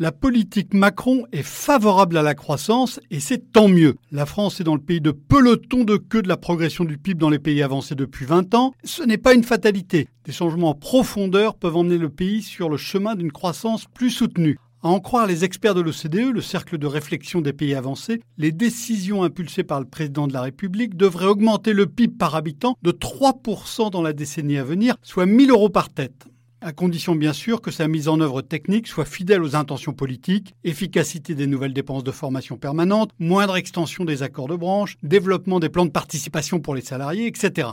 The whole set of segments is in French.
La politique Macron est favorable à la croissance et c'est tant mieux. La France est dans le pays de peloton de queue de la progression du PIB dans les pays avancés depuis 20 ans. Ce n'est pas une fatalité. Des changements en profondeur peuvent emmener le pays sur le chemin d'une croissance plus soutenue. À en croire les experts de l'OCDE, le cercle de réflexion des pays avancés, les décisions impulsées par le président de la République devraient augmenter le PIB par habitant de 3% dans la décennie à venir, soit 1000 euros par tête à condition bien sûr que sa mise en œuvre technique soit fidèle aux intentions politiques, efficacité des nouvelles dépenses de formation permanente, moindre extension des accords de branche, développement des plans de participation pour les salariés, etc.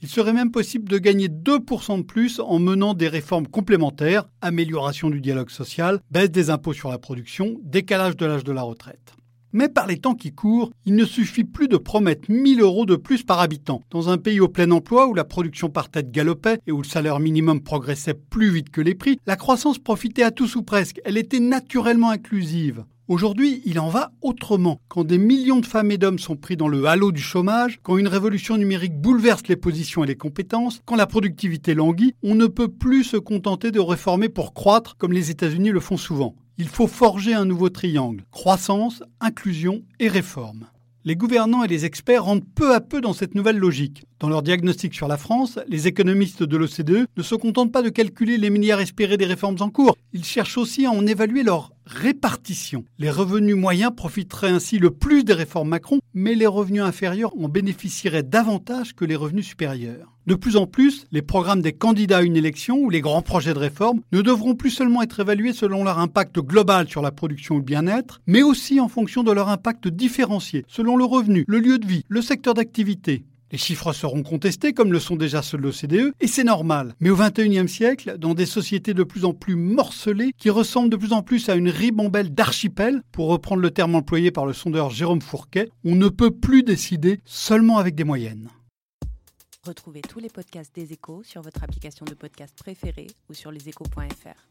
Il serait même possible de gagner 2% de plus en menant des réformes complémentaires, amélioration du dialogue social, baisse des impôts sur la production, décalage de l'âge de la retraite. Mais par les temps qui courent, il ne suffit plus de promettre 1000 euros de plus par habitant. Dans un pays au plein emploi où la production par tête galopait et où le salaire minimum progressait plus vite que les prix, la croissance profitait à tous ou presque. Elle était naturellement inclusive. Aujourd'hui, il en va autrement. Quand des millions de femmes et d'hommes sont pris dans le halo du chômage, quand une révolution numérique bouleverse les positions et les compétences, quand la productivité languit, on ne peut plus se contenter de réformer pour croître comme les États-Unis le font souvent. Il faut forger un nouveau triangle, croissance, inclusion et réforme. Les gouvernants et les experts rentrent peu à peu dans cette nouvelle logique. Dans leur diagnostic sur la France, les économistes de l'OCDE ne se contentent pas de calculer les milliards espérés des réformes en cours, ils cherchent aussi à en évaluer leur répartition. Les revenus moyens profiteraient ainsi le plus des réformes Macron, mais les revenus inférieurs en bénéficieraient davantage que les revenus supérieurs. De plus en plus, les programmes des candidats à une élection ou les grands projets de réforme ne devront plus seulement être évalués selon leur impact global sur la production ou le bien-être, mais aussi en fonction de leur impact différencié, selon le revenu, le lieu de vie, le secteur d'activité. Les chiffres seront contestés comme le sont déjà ceux de l'OCDE, et c'est normal. Mais au XXIe siècle, dans des sociétés de plus en plus morcelées, qui ressemblent de plus en plus à une ribambelle d'archipels, pour reprendre le terme employé par le sondeur Jérôme Fourquet, on ne peut plus décider seulement avec des moyennes. Retrouvez tous les podcasts des échos sur votre application de podcast préférée ou sur leséchos.fr.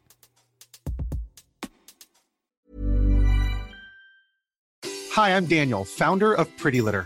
Hi, I'm Daniel, founder of Pretty Litter.